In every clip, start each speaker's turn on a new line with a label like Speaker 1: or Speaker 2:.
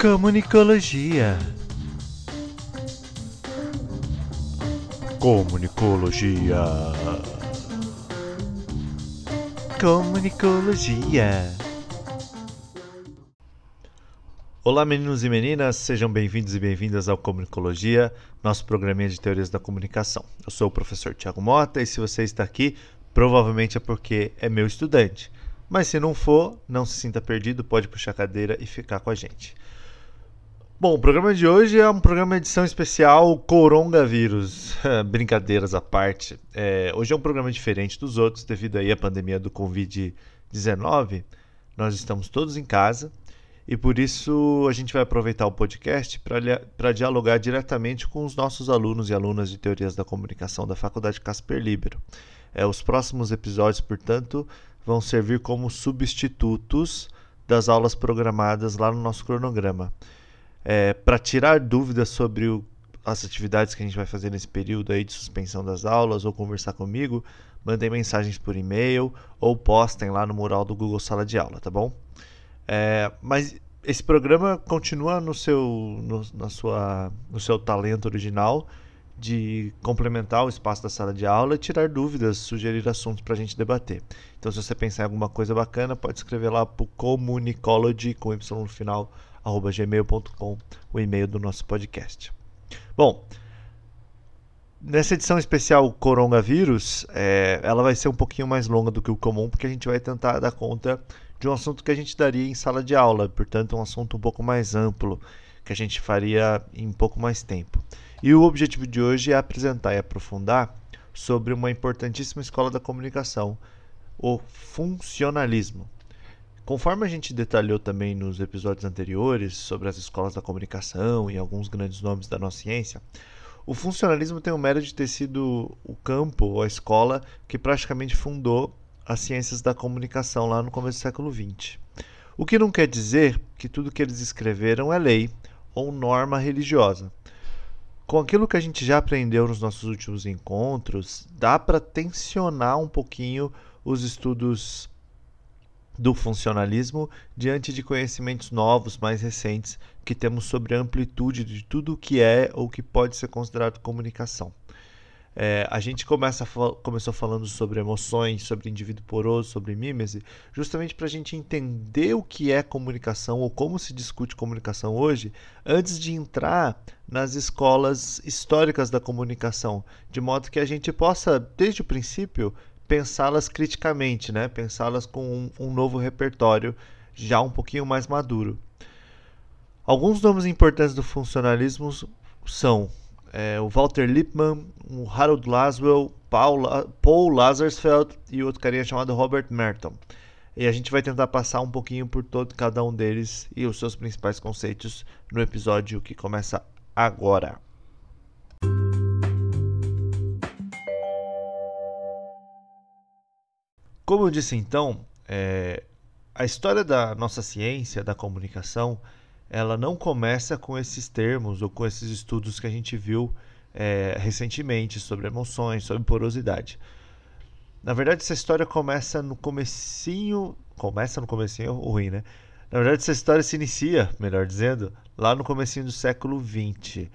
Speaker 1: Comunicologia. Comunicologia. Comunicologia. Olá, meninos e meninas, sejam bem-vindos e bem-vindas ao Comunicologia, nosso programinha de teorias da comunicação. Eu sou o professor Tiago Mota e se você está aqui, provavelmente é porque é meu estudante. Mas se não for, não se sinta perdido, pode puxar a cadeira e ficar com a gente. Bom, o programa de hoje é um programa edição especial Coronavírus. Brincadeiras à parte. É, hoje é um programa diferente dos outros devido aí à pandemia do Covid-19. Nós estamos todos em casa e por isso a gente vai aproveitar o podcast para dialogar diretamente com os nossos alunos e alunas de teorias da comunicação da Faculdade Casper Libero. É, os próximos episódios, portanto, vão servir como substitutos das aulas programadas lá no nosso cronograma é, para tirar dúvidas sobre o, as atividades que a gente vai fazer nesse período aí de suspensão das aulas ou conversar comigo, mandem mensagens por e-mail ou postem lá no mural do Google Sala de Aula, tá bom? É, mas esse programa continua no seu, no, na sua, no seu talento original de complementar o espaço da sala de aula e tirar dúvidas, sugerir assuntos para a gente debater. Então, se você pensar em alguma coisa bacana, pode escrever lá para o Communicology, com Y no final, gmail.com, o e-mail do nosso podcast. Bom, nessa edição especial Coronavírus, é, ela vai ser um pouquinho mais longa do que o comum, porque a gente vai tentar dar conta de um assunto que a gente daria em sala de aula, portanto, um assunto um pouco mais amplo, que a gente faria em um pouco mais tempo. E o objetivo de hoje é apresentar e aprofundar sobre uma importantíssima escola da comunicação, o funcionalismo. Conforme a gente detalhou também nos episódios anteriores sobre as escolas da comunicação e alguns grandes nomes da nossa ciência, o funcionalismo tem o mérito de ter sido o campo ou a escola que praticamente fundou as ciências da comunicação lá no começo do século XX. O que não quer dizer que tudo que eles escreveram é lei ou norma religiosa. Com aquilo que a gente já aprendeu nos nossos últimos encontros, dá para tensionar um pouquinho os estudos do funcionalismo diante de conhecimentos novos, mais recentes, que temos sobre a amplitude de tudo o que é ou que pode ser considerado comunicação. É, a gente começa começou falando sobre emoções, sobre indivíduo poroso, sobre mímese, justamente para a gente entender o que é comunicação ou como se discute comunicação hoje, antes de entrar nas escolas históricas da comunicação, de modo que a gente possa, desde o princípio, pensá-las criticamente, né? pensá-las com um, um novo repertório já um pouquinho mais maduro. Alguns nomes importantes do funcionalismo são é, o Walter Lippmann, o Harold Laswell, Paul, Paul Lazarsfeld e outro carinha chamado Robert Merton. E a gente vai tentar passar um pouquinho por todo cada um deles e os seus principais conceitos no episódio que começa agora. Como eu disse então, é, a história da nossa ciência, da comunicação, ela não começa com esses termos ou com esses estudos que a gente viu é, recentemente sobre emoções, sobre porosidade. Na verdade, essa história começa no comecinho, começa no comecinho ruim, né? Na verdade, essa história se inicia, melhor dizendo, lá no comecinho do século XX.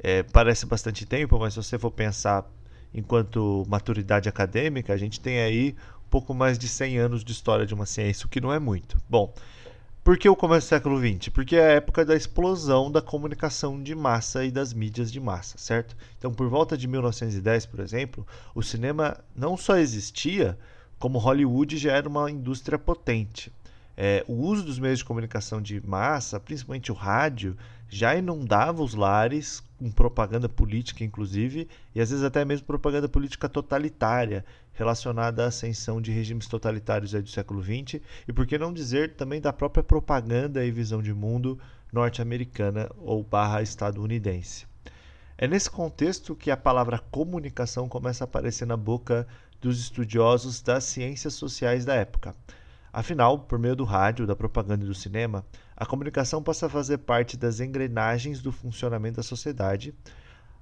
Speaker 1: É, parece bastante tempo, mas se você for pensar enquanto maturidade acadêmica, a gente tem aí pouco mais de 100 anos de história de uma ciência, o que não é muito. Bom, por que o começo do século XX? Porque é a época da explosão da comunicação de massa e das mídias de massa, certo? Então, por volta de 1910, por exemplo, o cinema não só existia, como Hollywood já era uma indústria potente. É, o uso dos meios de comunicação de massa, principalmente o rádio, já inundava os lares com propaganda política, inclusive, e às vezes até mesmo propaganda política totalitária, relacionada à ascensão de regimes totalitários do século XX, e por que não dizer também da própria propaganda e visão de mundo norte-americana ou barra estadunidense. É nesse contexto que a palavra comunicação começa a aparecer na boca dos estudiosos das ciências sociais da época. Afinal, por meio do rádio, da propaganda e do cinema, a comunicação passa a fazer parte das engrenagens do funcionamento da sociedade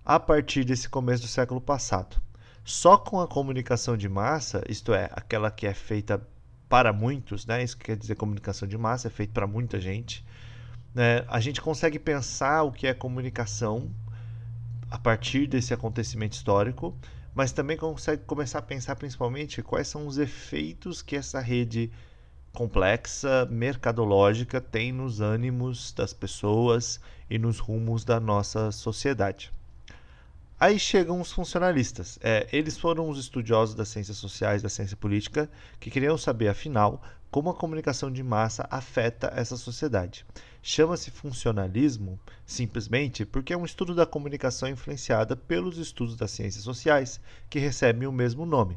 Speaker 1: a partir desse começo do século passado. Só com a comunicação de massa, isto é, aquela que é feita para muitos, né? Isso quer dizer comunicação de massa, é feita para muita gente. Né? A gente consegue pensar o que é comunicação a partir desse acontecimento histórico, mas também consegue começar a pensar principalmente quais são os efeitos que essa rede complexa, mercadológica, tem nos ânimos das pessoas e nos rumos da nossa sociedade. Aí chegam os funcionalistas. É, eles foram os estudiosos das ciências sociais, da ciência política, que queriam saber, afinal, como a comunicação de massa afeta essa sociedade. Chama-se funcionalismo simplesmente porque é um estudo da comunicação influenciada pelos estudos das ciências sociais, que recebem o mesmo nome.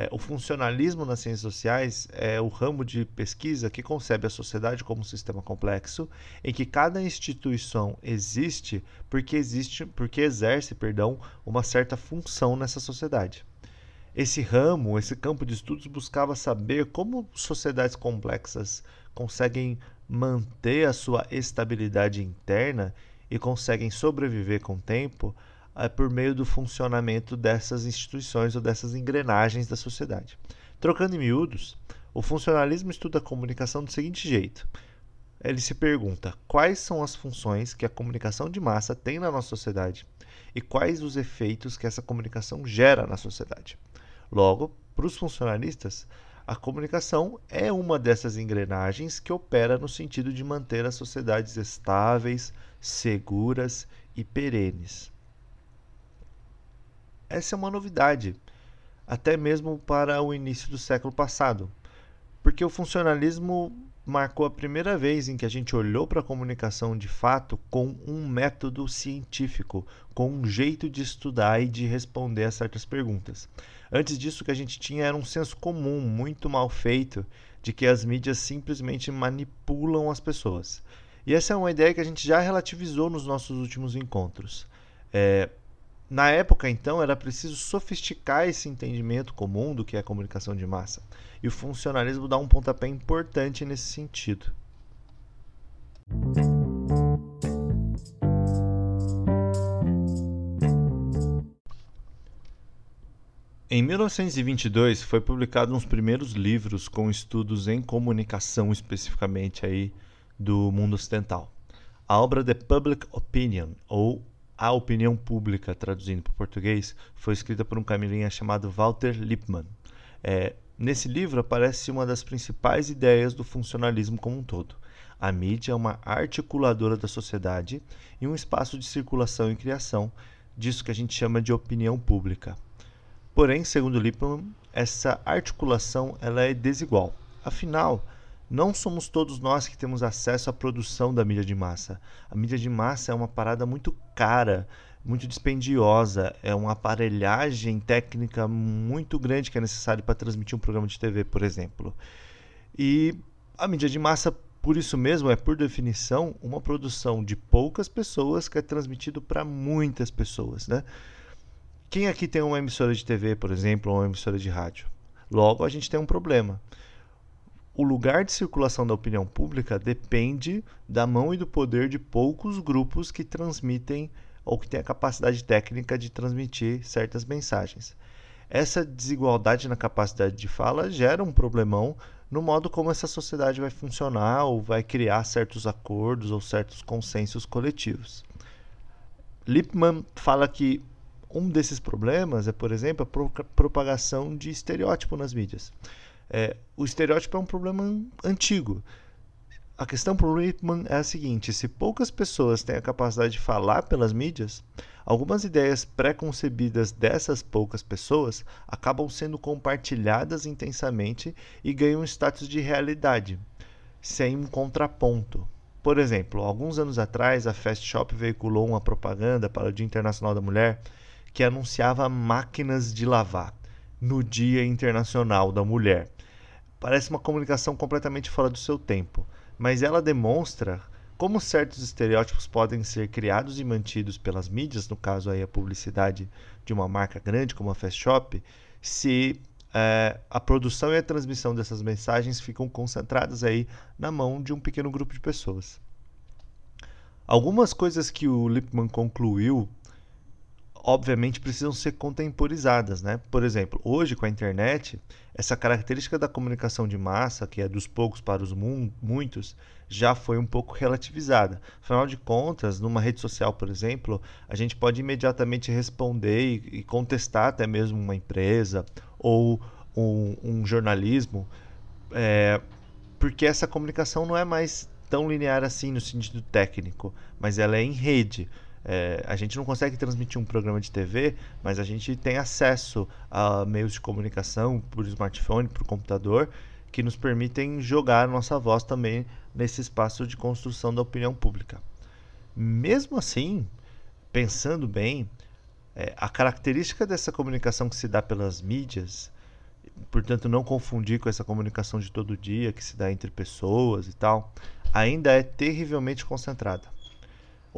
Speaker 1: É, o funcionalismo nas ciências sociais é o ramo de pesquisa que concebe a sociedade como um sistema complexo, em que cada instituição existe porque existe, porque exerce, perdão, uma certa função nessa sociedade. Esse ramo, esse campo de estudos buscava saber como sociedades complexas conseguem manter a sua estabilidade interna e conseguem sobreviver com o tempo por meio do funcionamento dessas instituições ou dessas engrenagens da sociedade. Trocando em miúdos, o funcionalismo estuda a comunicação do seguinte jeito: ele se pergunta quais são as funções que a comunicação de massa tem na nossa sociedade e quais os efeitos que essa comunicação gera na sociedade. Logo, para os funcionalistas, a comunicação é uma dessas engrenagens que opera no sentido de manter as sociedades estáveis, seguras e perenes. Essa é uma novidade, até mesmo para o início do século passado, porque o funcionalismo marcou a primeira vez em que a gente olhou para a comunicação de fato com um método científico, com um jeito de estudar e de responder a certas perguntas. Antes disso, o que a gente tinha era um senso comum muito mal feito de que as mídias simplesmente manipulam as pessoas. E essa é uma ideia que a gente já relativizou nos nossos últimos encontros. É, na época, então, era preciso sofisticar esse entendimento comum do que é comunicação de massa. E o funcionalismo dá um pontapé importante nesse sentido. Em 1922 foi publicado uns primeiros livros com estudos em comunicação especificamente aí do mundo ocidental. A obra The Public Opinion ou a Opinião Pública, traduzindo para o português, foi escrita por um camilinha chamado Walter Lippmann. É, nesse livro aparece uma das principais ideias do funcionalismo como um todo. A mídia é uma articuladora da sociedade e um espaço de circulação e criação disso que a gente chama de opinião pública. Porém, segundo Lippmann, essa articulação ela é desigual. Afinal, não somos todos nós que temos acesso à produção da mídia de massa. A mídia de massa é uma parada muito cara, muito dispendiosa, é uma aparelhagem técnica muito grande que é necessário para transmitir um programa de TV, por exemplo. E a mídia de massa, por isso mesmo, é por definição uma produção de poucas pessoas que é transmitido para muitas pessoas, né? Quem aqui tem uma emissora de TV, por exemplo, ou uma emissora de rádio? Logo, a gente tem um problema o lugar de circulação da opinião pública depende da mão e do poder de poucos grupos que transmitem ou que têm a capacidade técnica de transmitir certas mensagens. Essa desigualdade na capacidade de fala gera um problemão no modo como essa sociedade vai funcionar ou vai criar certos acordos ou certos consensos coletivos. Lippmann fala que um desses problemas é, por exemplo, a propagação de estereótipo nas mídias. É, o estereótipo é um problema antigo. A questão para o Lippmann é a seguinte: se poucas pessoas têm a capacidade de falar pelas mídias, algumas ideias pré-concebidas dessas poucas pessoas acabam sendo compartilhadas intensamente e ganham status de realidade, sem um contraponto. Por exemplo, alguns anos atrás, a Fast Shop veiculou uma propaganda para o Dia Internacional da Mulher que anunciava máquinas de lavar no Dia Internacional da Mulher parece uma comunicação completamente fora do seu tempo, mas ela demonstra como certos estereótipos podem ser criados e mantidos pelas mídias, no caso aí a publicidade de uma marca grande como a Fast Shop, se é, a produção e a transmissão dessas mensagens ficam concentradas aí na mão de um pequeno grupo de pessoas. Algumas coisas que o Lippmann concluiu obviamente precisam ser contemporizadas, né? Por exemplo, hoje com a internet, essa característica da comunicação de massa, que é dos poucos para os muitos, já foi um pouco relativizada. Afinal de contas, numa rede social, por exemplo, a gente pode imediatamente responder e, e contestar até mesmo uma empresa ou um, um jornalismo, é, porque essa comunicação não é mais tão linear assim no sentido técnico, mas ela é em rede. É, a gente não consegue transmitir um programa de TV, mas a gente tem acesso a meios de comunicação por smartphone, por computador, que nos permitem jogar nossa voz também nesse espaço de construção da opinião pública. Mesmo assim, pensando bem, é, a característica dessa comunicação que se dá pelas mídias, portanto não confundir com essa comunicação de todo dia que se dá entre pessoas e tal, ainda é terrivelmente concentrada.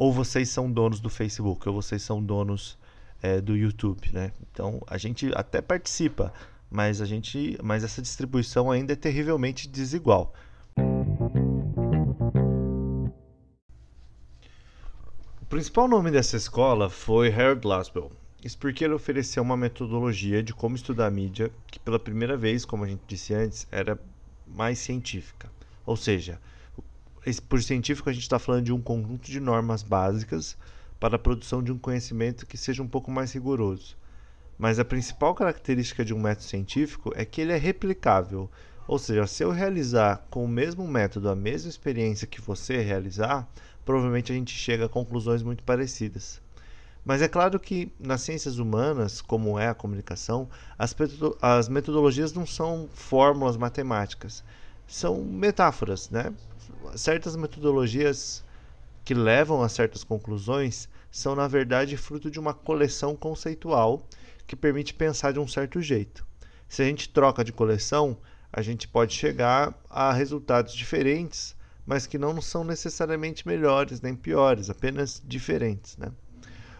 Speaker 1: Ou vocês são donos do Facebook, ou vocês são donos é, do YouTube, né? Então a gente até participa, mas a gente, mas essa distribuição ainda é terrivelmente desigual. O principal nome dessa escola foi Harold Glasgow. Isso porque ele ofereceu uma metodologia de como estudar mídia que, pela primeira vez, como a gente disse antes, era mais científica. Ou seja, por científico a gente está falando de um conjunto de normas básicas para a produção de um conhecimento que seja um pouco mais rigoroso. Mas a principal característica de um método científico é que ele é replicável. Ou seja, se eu realizar com o mesmo método a mesma experiência que você realizar, provavelmente a gente chega a conclusões muito parecidas. Mas é claro que nas ciências humanas, como é a comunicação, as, as metodologias não são fórmulas matemáticas, são metáforas, né? Certas metodologias que levam a certas conclusões são, na verdade, fruto de uma coleção conceitual que permite pensar de um certo jeito. Se a gente troca de coleção, a gente pode chegar a resultados diferentes, mas que não são necessariamente melhores nem piores, apenas diferentes. Né?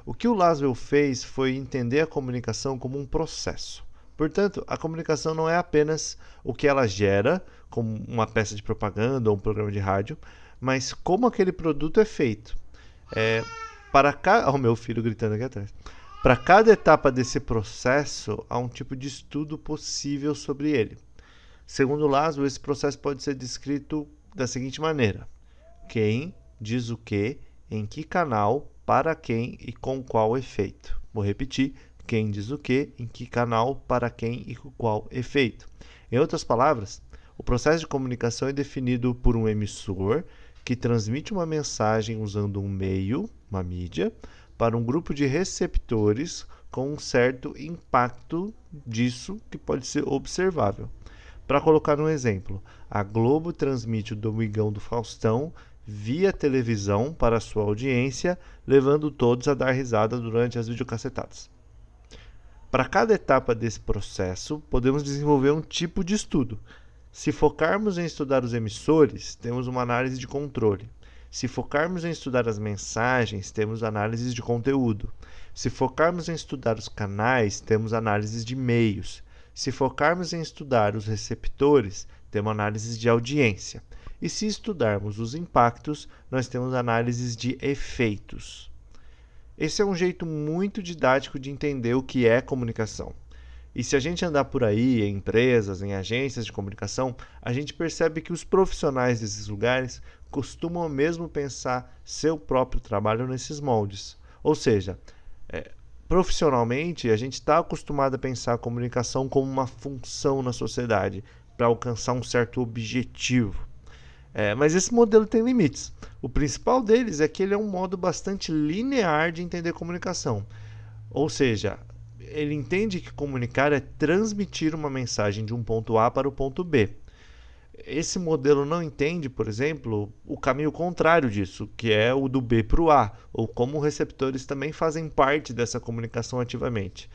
Speaker 1: O que o Laswell fez foi entender a comunicação como um processo. Portanto, a comunicação não é apenas o que ela gera, como uma peça de propaganda ou um programa de rádio, mas como aquele produto é feito. É, para cada. Oh, meu filho gritando aqui atrás. Para cada etapa desse processo, há um tipo de estudo possível sobre ele. Segundo Laszlo, esse processo pode ser descrito da seguinte maneira: quem diz o que, em que canal, para quem e com qual efeito. Vou repetir: quem diz o que, em que canal, para quem e com qual efeito. Em outras palavras, o processo de comunicação é definido por um emissor que transmite uma mensagem usando um meio, uma mídia, para um grupo de receptores com um certo impacto disso que pode ser observável. Para colocar um exemplo, a Globo transmite o Domingão do Faustão via televisão para sua audiência, levando todos a dar risada durante as videocassetadas. Para cada etapa desse processo, podemos desenvolver um tipo de estudo. Se focarmos em estudar os emissores, temos uma análise de controle. Se focarmos em estudar as mensagens, temos análises de conteúdo. Se focarmos em estudar os canais, temos análises de meios. Se focarmos em estudar os receptores, temos análises de audiência. E se estudarmos os impactos, nós temos análises de efeitos. Esse é um jeito muito didático de entender o que é comunicação. E se a gente andar por aí, em empresas, em agências de comunicação, a gente percebe que os profissionais desses lugares costumam mesmo pensar seu próprio trabalho nesses moldes. Ou seja, é, profissionalmente, a gente está acostumado a pensar a comunicação como uma função na sociedade para alcançar um certo objetivo. É, mas esse modelo tem limites. O principal deles é que ele é um modo bastante linear de entender comunicação. Ou seja, ele entende que comunicar é transmitir uma mensagem de um ponto A para o ponto B. Esse modelo não entende, por exemplo, o caminho contrário disso, que é o do B para o A, ou como receptores também fazem parte dessa comunicação ativamente.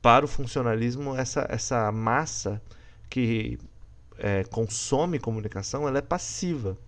Speaker 1: Para o funcionalismo, essa, essa massa que é, consome comunicação, ela é passiva.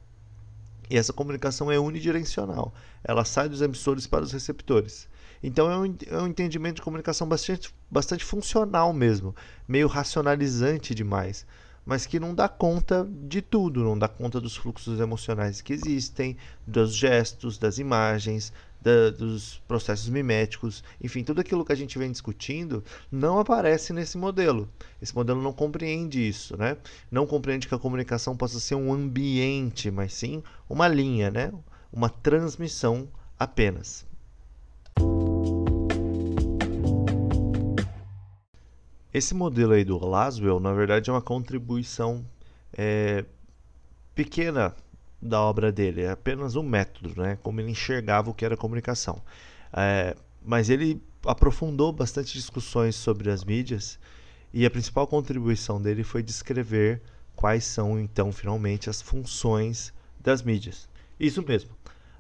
Speaker 1: E essa comunicação é unidirecional. Ela sai dos emissores para os receptores. Então é um, é um entendimento de comunicação bastante, bastante funcional mesmo, meio racionalizante demais. mas que não dá conta de tudo, não dá conta dos fluxos emocionais que existem, dos gestos, das imagens, da, dos processos miméticos, enfim, tudo aquilo que a gente vem discutindo não aparece nesse modelo. Esse modelo não compreende isso, né? Não compreende que a comunicação possa ser um ambiente, mas sim uma linha, né? Uma transmissão apenas. Esse modelo aí do Laswell, na verdade, é uma contribuição é, pequena da obra dele, é apenas um método, né? como ele enxergava o que era comunicação. É, mas ele aprofundou bastante discussões sobre as mídias e a principal contribuição dele foi descrever quais são, então, finalmente, as funções das mídias. Isso mesmo.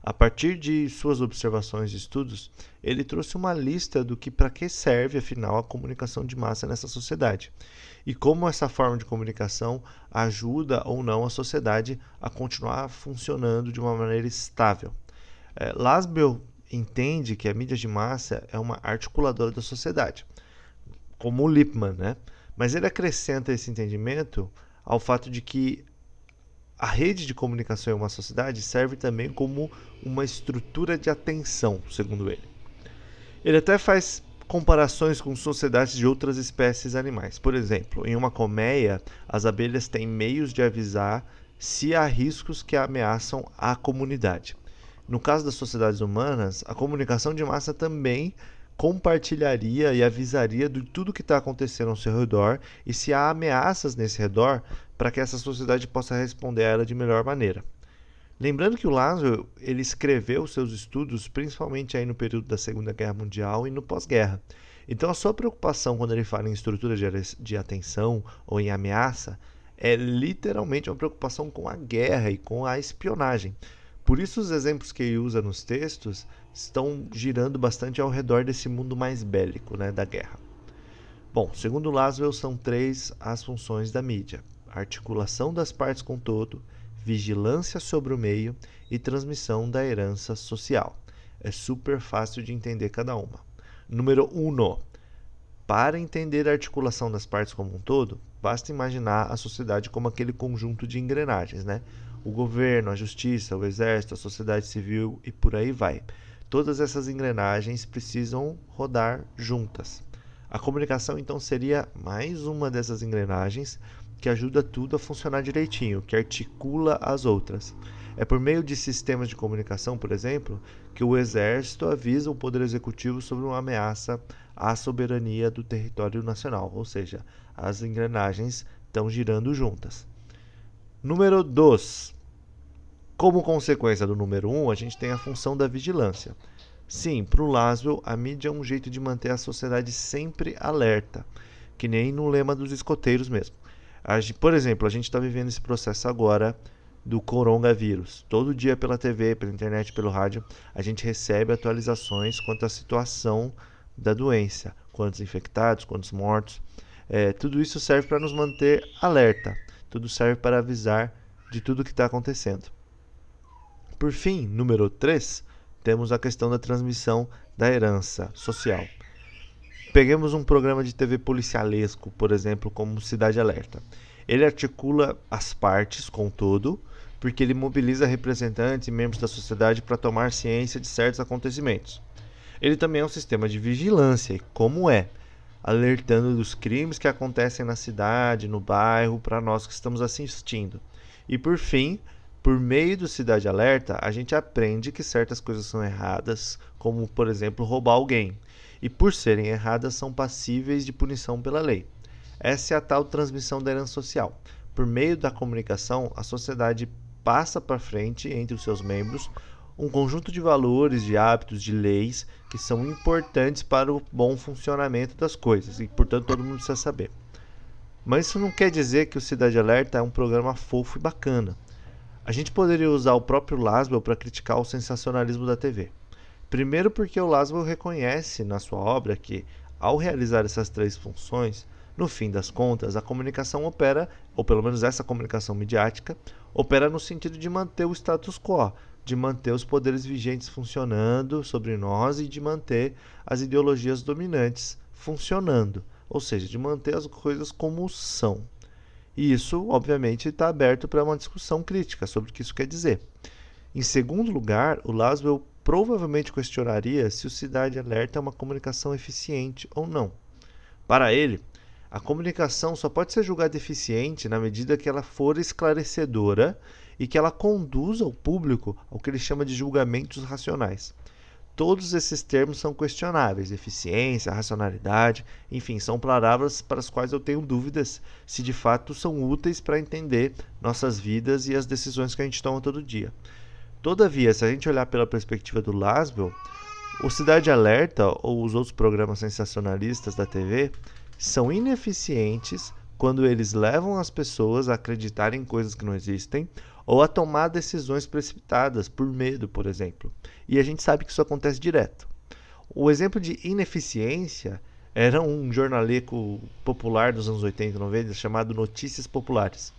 Speaker 1: A partir de suas observações e estudos, ele trouxe uma lista do que para que serve afinal a comunicação de massa nessa sociedade e como essa forma de comunicação ajuda ou não a sociedade a continuar funcionando de uma maneira estável. É, Lasbel entende que a mídia de massa é uma articuladora da sociedade, como o Lippmann, né? Mas ele acrescenta esse entendimento ao fato de que a rede de comunicação em uma sociedade serve também como uma estrutura de atenção, segundo ele. Ele até faz comparações com sociedades de outras espécies animais. Por exemplo, em uma colmeia, as abelhas têm meios de avisar se há riscos que ameaçam a comunidade. No caso das sociedades humanas, a comunicação de massa também compartilharia e avisaria de tudo que está acontecendo ao seu redor e se há ameaças nesse redor para que essa sociedade possa responder a ela de melhor maneira. Lembrando que o Lázaro ele escreveu seus estudos principalmente aí no período da Segunda Guerra Mundial e no pós-guerra. Então a sua preocupação quando ele fala em estrutura de, atenção ou em ameaça é literalmente uma preocupação com a guerra e com a espionagem. Por isso os exemplos que ele usa nos textos estão girando bastante ao redor desse mundo mais bélico, né, da guerra. Bom, segundo Laswell, são três as funções da mídia: articulação das partes com todo, vigilância sobre o meio e transmissão da herança social. É super fácil de entender cada uma. Número 1. Um, para entender a articulação das partes como um todo, basta imaginar a sociedade como aquele conjunto de engrenagens, né? O governo, a justiça, o exército, a sociedade civil e por aí vai. Todas essas engrenagens precisam rodar juntas. A comunicação então seria mais uma dessas engrenagens que ajuda tudo a funcionar direitinho, que articula as outras. É por meio de sistemas de comunicação, por exemplo, que o exército avisa o poder executivo sobre uma ameaça à soberania do território nacional, ou seja, as engrenagens estão girando juntas. Número 2. Como consequência do número 1, um, a gente tem a função da vigilância. Sim, para o Laswell, a mídia é um jeito de manter a sociedade sempre alerta, que nem no lema dos escoteiros mesmo. Por exemplo, a gente está vivendo esse processo agora do coronavírus. Todo dia pela TV, pela internet, pelo rádio, a gente recebe atualizações quanto à situação da doença, quantos infectados, quantos mortos. É, tudo isso serve para nos manter alerta, tudo serve para avisar de tudo que está acontecendo. Por fim, número 3, temos a questão da transmissão da herança social. Peguemos um programa de TV policialesco, por exemplo, como Cidade Alerta. Ele articula as partes com todo, porque ele mobiliza representantes e membros da sociedade para tomar ciência de certos acontecimentos. Ele também é um sistema de vigilância, como é, alertando dos crimes que acontecem na cidade, no bairro, para nós que estamos assistindo. E por fim, por meio do Cidade Alerta, a gente aprende que certas coisas são erradas, como por exemplo roubar alguém, e por serem erradas são passíveis de punição pela lei. Essa é a tal transmissão da herança social. Por meio da comunicação, a sociedade passa para frente entre os seus membros um conjunto de valores, de hábitos, de leis que são importantes para o bom funcionamento das coisas e, portanto, todo mundo precisa saber. Mas isso não quer dizer que o Cidade Alerta é um programa fofo e bacana. A gente poderia usar o próprio Laswell para criticar o sensacionalismo da TV. Primeiro, porque o Laswell reconhece na sua obra que, ao realizar essas três funções, no fim das contas, a comunicação opera, ou pelo menos essa comunicação midiática, opera no sentido de manter o status quo, de manter os poderes vigentes funcionando sobre nós e de manter as ideologias dominantes funcionando, ou seja, de manter as coisas como são. E isso, obviamente, está aberto para uma discussão crítica sobre o que isso quer dizer. Em segundo lugar, o Laswell provavelmente questionaria se o Cidade Alerta é uma comunicação eficiente ou não. Para ele, a comunicação só pode ser julgada eficiente na medida que ela for esclarecedora e que ela conduza o público ao que ele chama de julgamentos racionais. Todos esses termos são questionáveis: eficiência, racionalidade, enfim, são palavras para as quais eu tenho dúvidas se de fato são úteis para entender nossas vidas e as decisões que a gente toma todo dia. Todavia, se a gente olhar pela perspectiva do Laswell, o Cidade Alerta ou os outros programas sensacionalistas da TV são ineficientes quando eles levam as pessoas a acreditarem em coisas que não existem ou a tomar decisões precipitadas por medo, por exemplo. E a gente sabe que isso acontece direto. O exemplo de ineficiência era um jornaleco popular dos anos 80 e 90 chamado Notícias Populares.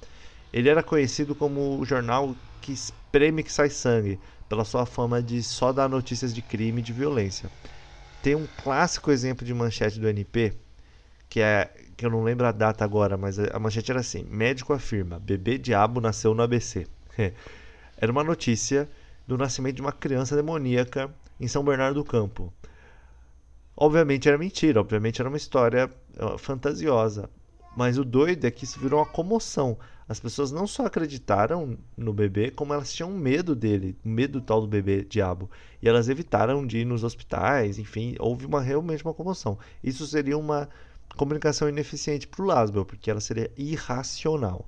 Speaker 1: Ele era conhecido como o jornal que espreme que sai sangue, pela sua fama de só dar notícias de crime e de violência. Tem um clássico exemplo de manchete do NP, que é que eu não lembro a data agora, mas a manchete era assim: médico afirma, bebê diabo nasceu no ABC. era uma notícia do nascimento de uma criança demoníaca em São Bernardo do Campo. Obviamente era mentira, obviamente era uma história uh, fantasiosa. Mas o doido é que isso virou uma comoção. As pessoas não só acreditaram no bebê, como elas tinham medo dele, medo tal do bebê diabo. E elas evitaram de ir nos hospitais, enfim, houve uma realmente uma comoção. Isso seria uma comunicação ineficiente para o Laswell, porque ela seria irracional.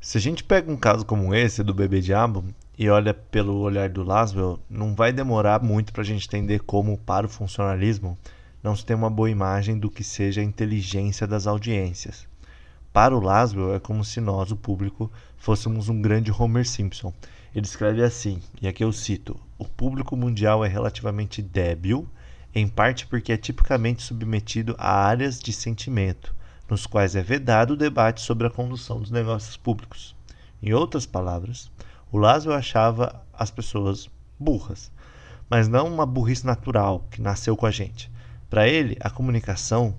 Speaker 1: Se a gente pega um caso como esse do bebê diabo e olha pelo olhar do Laswell, não vai demorar muito para a gente entender como, para o funcionalismo, não se tem uma boa imagem do que seja a inteligência das audiências. Para o Laswell, é como se nós, o público, fôssemos um grande Homer Simpson. Ele escreve assim, e aqui eu cito: O público mundial é relativamente débil, em parte porque é tipicamente submetido a áreas de sentimento nos quais é vedado o debate sobre a condução dos negócios públicos. Em outras palavras, o Laszlo achava as pessoas burras, mas não uma burrice natural que nasceu com a gente. Para ele, a comunicação,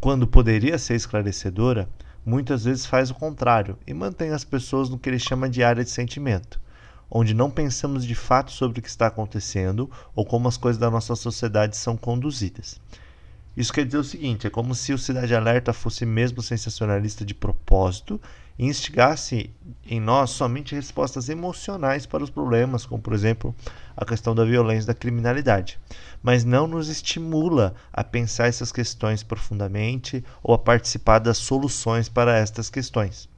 Speaker 1: quando poderia ser esclarecedora, muitas vezes faz o contrário e mantém as pessoas no que ele chama de área de sentimento, onde não pensamos de fato sobre o que está acontecendo ou como as coisas da nossa sociedade são conduzidas. Isso quer dizer o seguinte: é como se o Cidade Alerta fosse mesmo sensacionalista de propósito e instigasse em nós somente respostas emocionais para os problemas, como por exemplo a questão da violência da criminalidade, mas não nos estimula a pensar essas questões profundamente ou a participar das soluções para estas questões.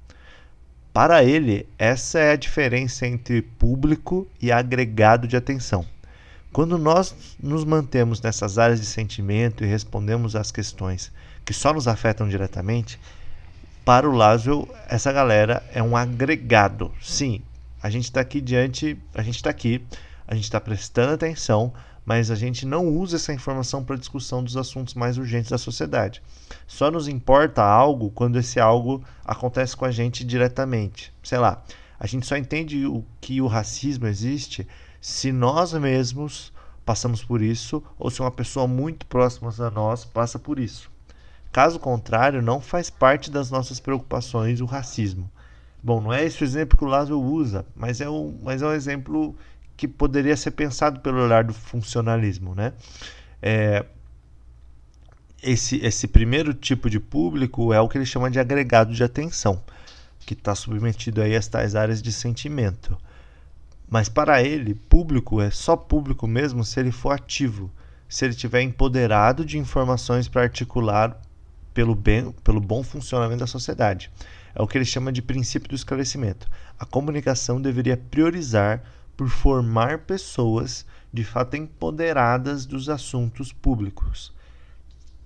Speaker 1: Para ele, essa é a diferença entre público e agregado de atenção. Quando nós nos mantemos nessas áreas de sentimento e respondemos às questões que só nos afetam diretamente, para o Lázaro, essa galera é um agregado. Sim, a gente está aqui diante, a gente está aqui, a gente está prestando atenção, mas a gente não usa essa informação para discussão dos assuntos mais urgentes da sociedade. Só nos importa algo quando esse algo acontece com a gente diretamente. Sei lá, a gente só entende o que o racismo existe se nós mesmos passamos por isso ou se uma pessoa muito próxima a nós passa por isso. Caso contrário, não faz parte das nossas preocupações o racismo. Bom, não é esse o exemplo que o Lázaro usa, mas é, um, mas é um exemplo que poderia ser pensado pelo olhar do funcionalismo. Né? É, esse, esse primeiro tipo de público é o que ele chama de agregado de atenção, que está submetido aí às tais áreas de sentimento. Mas para ele, público é só público mesmo se ele for ativo, se ele tiver empoderado de informações para articular pelo, bem, pelo bom funcionamento da sociedade. É o que ele chama de princípio do esclarecimento. A comunicação deveria priorizar por formar pessoas de fato empoderadas dos assuntos públicos.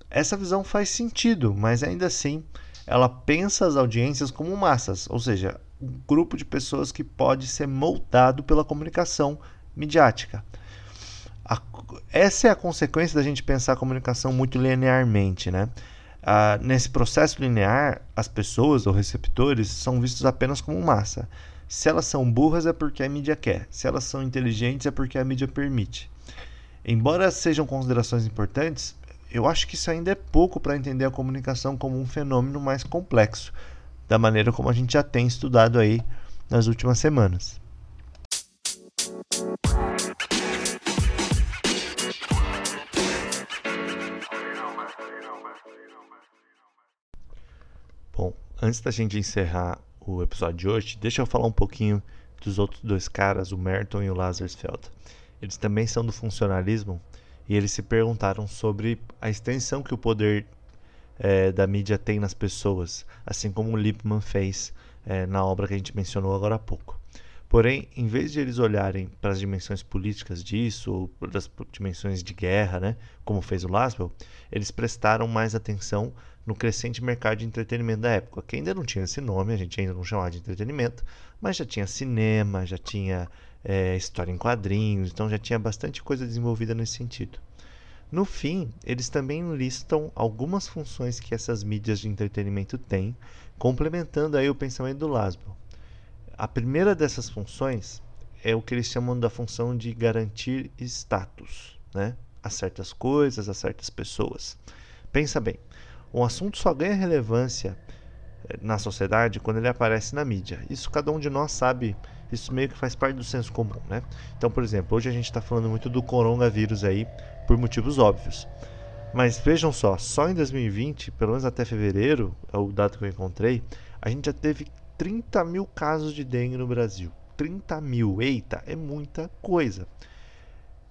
Speaker 1: Essa visão faz sentido, mas ainda assim ela pensa as audiências como massas, ou seja, um grupo de pessoas que pode ser moldado pela comunicação midiática. A, essa é a consequência da gente pensar a comunicação muito linearmente, né? Ah, nesse processo linear, as pessoas ou receptores são vistos apenas como massa. Se elas são burras é porque a mídia quer, se elas são inteligentes é porque a mídia permite. Embora sejam considerações importantes, eu acho que isso ainda é pouco para entender a comunicação como um fenômeno mais complexo, da maneira como a gente já tem estudado aí nas últimas semanas. Antes da gente encerrar o episódio de hoje, deixa eu falar um pouquinho dos outros dois caras, o Merton e o Lazarsfeld. Eles também são do funcionalismo e eles se perguntaram sobre a extensão que o poder é, da mídia tem nas pessoas, assim como o Lippmann fez é, na obra que a gente mencionou agora há pouco. Porém, em vez de eles olharem para as dimensões políticas disso, ou para as dimensões de guerra, né, como fez o Laswell, eles prestaram mais atenção no crescente mercado de entretenimento da época, que ainda não tinha esse nome, a gente ainda não chamava de entretenimento, mas já tinha cinema, já tinha é, história em quadrinhos, então já tinha bastante coisa desenvolvida nesse sentido. No fim, eles também listam algumas funções que essas mídias de entretenimento têm, complementando aí o pensamento do Laswell. A primeira dessas funções é o que eles chamam da função de garantir status, né? a certas coisas, a certas pessoas. Pensa bem, um assunto só ganha relevância eh, na sociedade quando ele aparece na mídia. Isso cada um de nós sabe, isso meio que faz parte do senso comum, né? Então, por exemplo, hoje a gente está falando muito do coronavírus aí, por motivos óbvios. Mas vejam só, só em 2020, pelo menos até fevereiro, é o dado que eu encontrei, a gente já teve 30 mil casos de dengue no Brasil. 30 mil, eita, é muita coisa.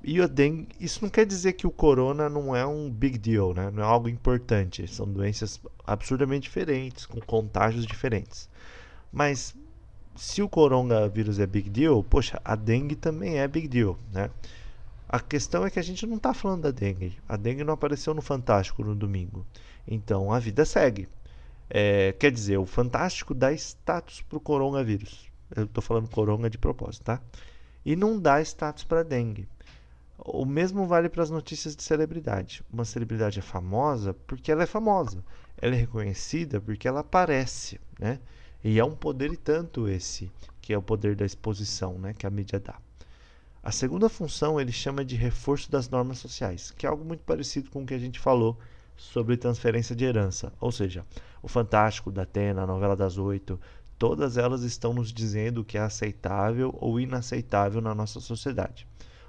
Speaker 1: E o dengue, isso não quer dizer que o corona não é um big deal, né? não é algo importante. São doenças absurdamente diferentes, com contágios diferentes. Mas se o coronavírus é big deal, poxa, a dengue também é big deal, né? A questão é que a gente não está falando da dengue. A dengue não apareceu no Fantástico no domingo. Então a vida segue. É, quer dizer, o Fantástico dá status para o coronavírus. Eu estou falando corona de propósito, tá? E não dá status para a dengue. O mesmo vale para as notícias de celebridade. Uma celebridade é famosa porque ela é famosa. Ela é reconhecida porque ela aparece, né? E é um poder e tanto esse, que é o poder da exposição, né, que a mídia dá. A segunda função ele chama de reforço das normas sociais, que é algo muito parecido com o que a gente falou sobre transferência de herança. Ou seja, o Fantástico, da Atena, a novela das oito, todas elas estão nos dizendo o que é aceitável ou inaceitável na nossa sociedade.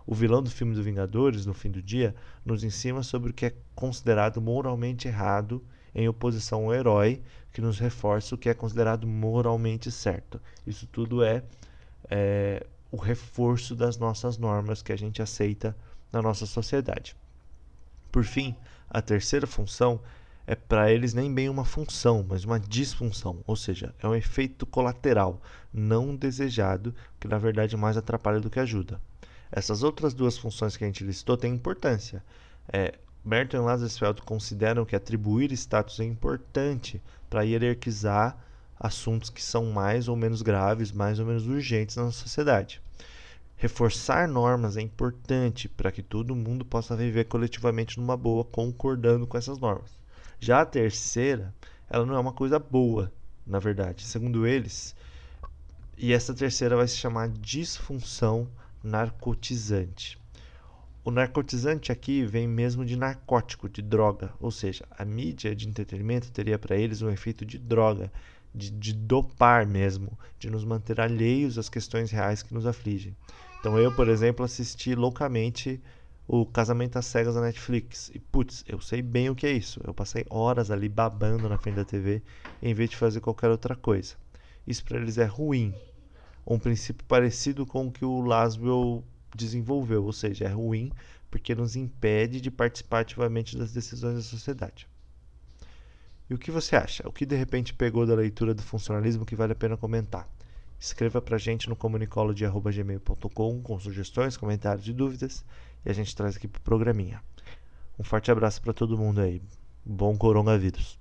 Speaker 1: O vilão do filme do Vingadores, no fim do dia, nos ensina sobre o que é considerado moralmente errado em oposição ao herói, que nos reforça o que é considerado moralmente certo. Isso tudo é, é o reforço das nossas normas que a gente aceita na nossa sociedade. Por fim, a terceira função é para eles nem bem uma função, mas uma disfunção, ou seja, é um efeito colateral, não desejado, que na verdade mais atrapalha do que ajuda. Essas outras duas funções que a gente listou têm importância. É, Merton e Lazarsfeld consideram que atribuir status é importante para hierarquizar assuntos que são mais ou menos graves, mais ou menos urgentes na sociedade. Reforçar normas é importante para que todo mundo possa viver coletivamente numa boa, concordando com essas normas. Já a terceira, ela não é uma coisa boa, na verdade, segundo eles. E essa terceira vai se chamar disfunção narcotizante. O narcotizante aqui vem mesmo de narcótico, de droga, ou seja, a mídia de entretenimento teria para eles um efeito de droga, de, de dopar mesmo, de nos manter alheios às questões reais que nos afligem. Então eu, por exemplo, assisti loucamente o Casamento às Cegas da Netflix. E putz, eu sei bem o que é isso. Eu passei horas ali babando na frente da TV em vez de fazer qualquer outra coisa. Isso para eles é ruim. Um princípio parecido com o que o Laswell desenvolveu, ou seja, é ruim porque nos impede de participar ativamente das decisões da sociedade. E o que você acha? O que de repente pegou da leitura do funcionalismo que vale a pena comentar? Escreva pra gente no comunicology.gmail.com com sugestões, comentários e dúvidas e a gente traz aqui pro programinha. Um forte abraço para todo mundo aí. Bom coronavírus.